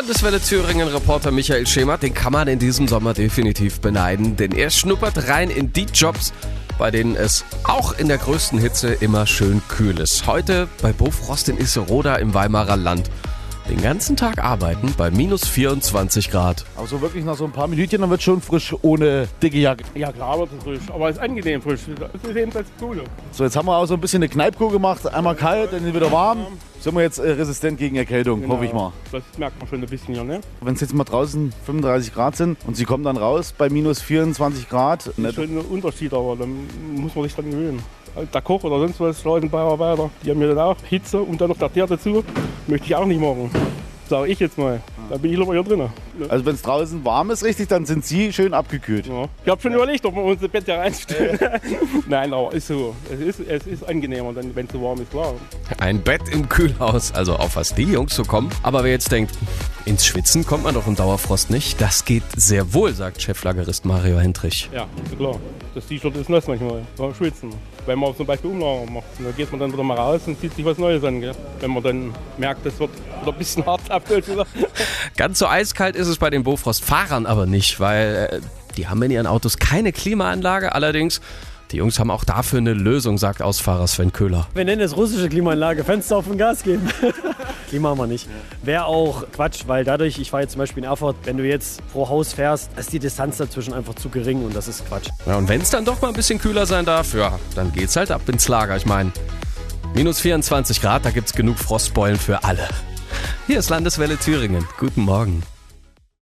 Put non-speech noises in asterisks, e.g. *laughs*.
Landeswelle Thüringen Reporter Michael Schemer, den kann man in diesem Sommer definitiv beneiden, denn er schnuppert rein in die Jobs, bei denen es auch in der größten Hitze immer schön kühl ist. Heute bei Bofrost in Isseroda im Weimarer Land. Den ganzen Tag arbeiten bei minus 24 Grad. Also wirklich nach so ein paar Minütchen, dann wird schon frisch ohne dicke Jacke. Ja klar wird es frisch, aber es ist angenehm frisch. Das ist eben das Coole. So, jetzt haben wir auch so ein bisschen eine Kneipkuh gemacht. Einmal kalt, dann wieder warm. Sind wir jetzt äh, resistent gegen Erkältung, hoffe ich mal. Das merkt man schon ein bisschen hier, ne? Wenn es jetzt mal draußen 35 Grad sind und sie kommen dann raus bei minus 24 Grad. Das ist schon ein Unterschied, aber dann muss man sich dran gewöhnen. Der Koch oder sonst was, Straßenbauer weiter, die haben ja dann auch Hitze und dann noch der Teer dazu. Möchte ich auch nicht machen. Sag ich jetzt mal. Da bin ich lieber hier drinnen. Also wenn es draußen warm ist, richtig, dann sind sie schön abgekühlt. Ja. Ich habe schon überlegt, ob wir unser Bett hier reinstellen. *laughs* Nein, aber ist so. Es ist, es ist angenehmer, wenn es so warm ist, klar. Ein Bett im Kühlhaus, also auf was die Jungs so kommen. Aber wer jetzt denkt, ins Schwitzen kommt man doch im Dauerfrost nicht, das geht sehr wohl, sagt Cheflagerist Mario Hendrich. Ja, klar. Das T-Shirt ist nass manchmal, beim Schwitzen. Wenn man zum Beispiel Umlager macht, da geht man dann wieder mal raus und zieht sich was Neues an. Gell? Wenn man dann merkt, das wird wieder ein bisschen *laughs* hart wieder. Ganz so eiskalt ist es bei den Bofrost-Fahrern aber nicht, weil äh, die haben in ihren Autos keine Klimaanlage. Allerdings, die Jungs haben auch dafür eine Lösung, sagt Ausfahrer Sven Köhler. Wir nennen es russische Klimaanlage, Fenster auf und Gas geben. *laughs* Klima haben wir nicht. Wäre auch Quatsch, weil dadurch, ich fahre jetzt zum Beispiel in Erfurt, wenn du jetzt pro Haus fährst, ist die Distanz dazwischen einfach zu gering und das ist Quatsch. Ja, und wenn es dann doch mal ein bisschen kühler sein darf, ja, dann geht's halt ab ins Lager. Ich meine, minus 24 Grad, da gibt's genug Frostbeulen für alle. Hier ist Landeswelle Thüringen. Guten Morgen.